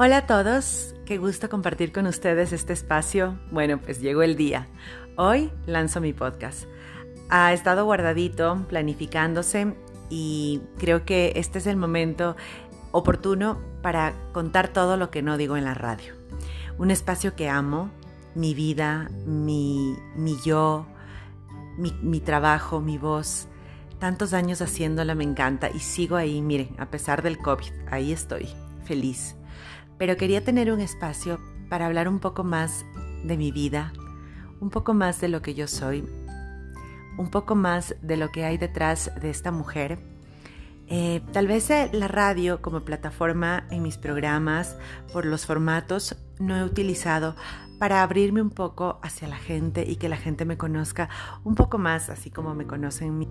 Hola a todos, qué gusto compartir con ustedes este espacio. Bueno, pues llegó el día. Hoy lanzo mi podcast. Ha estado guardadito, planificándose y creo que este es el momento oportuno para contar todo lo que no digo en la radio. Un espacio que amo, mi vida, mi, mi yo, mi, mi trabajo, mi voz. Tantos años haciéndola me encanta y sigo ahí, miren, a pesar del COVID, ahí estoy, feliz pero quería tener un espacio para hablar un poco más de mi vida, un poco más de lo que yo soy, un poco más de lo que hay detrás de esta mujer. Eh, tal vez eh, la radio como plataforma en mis programas, por los formatos, no he utilizado para abrirme un poco hacia la gente y que la gente me conozca un poco más, así como me conocen.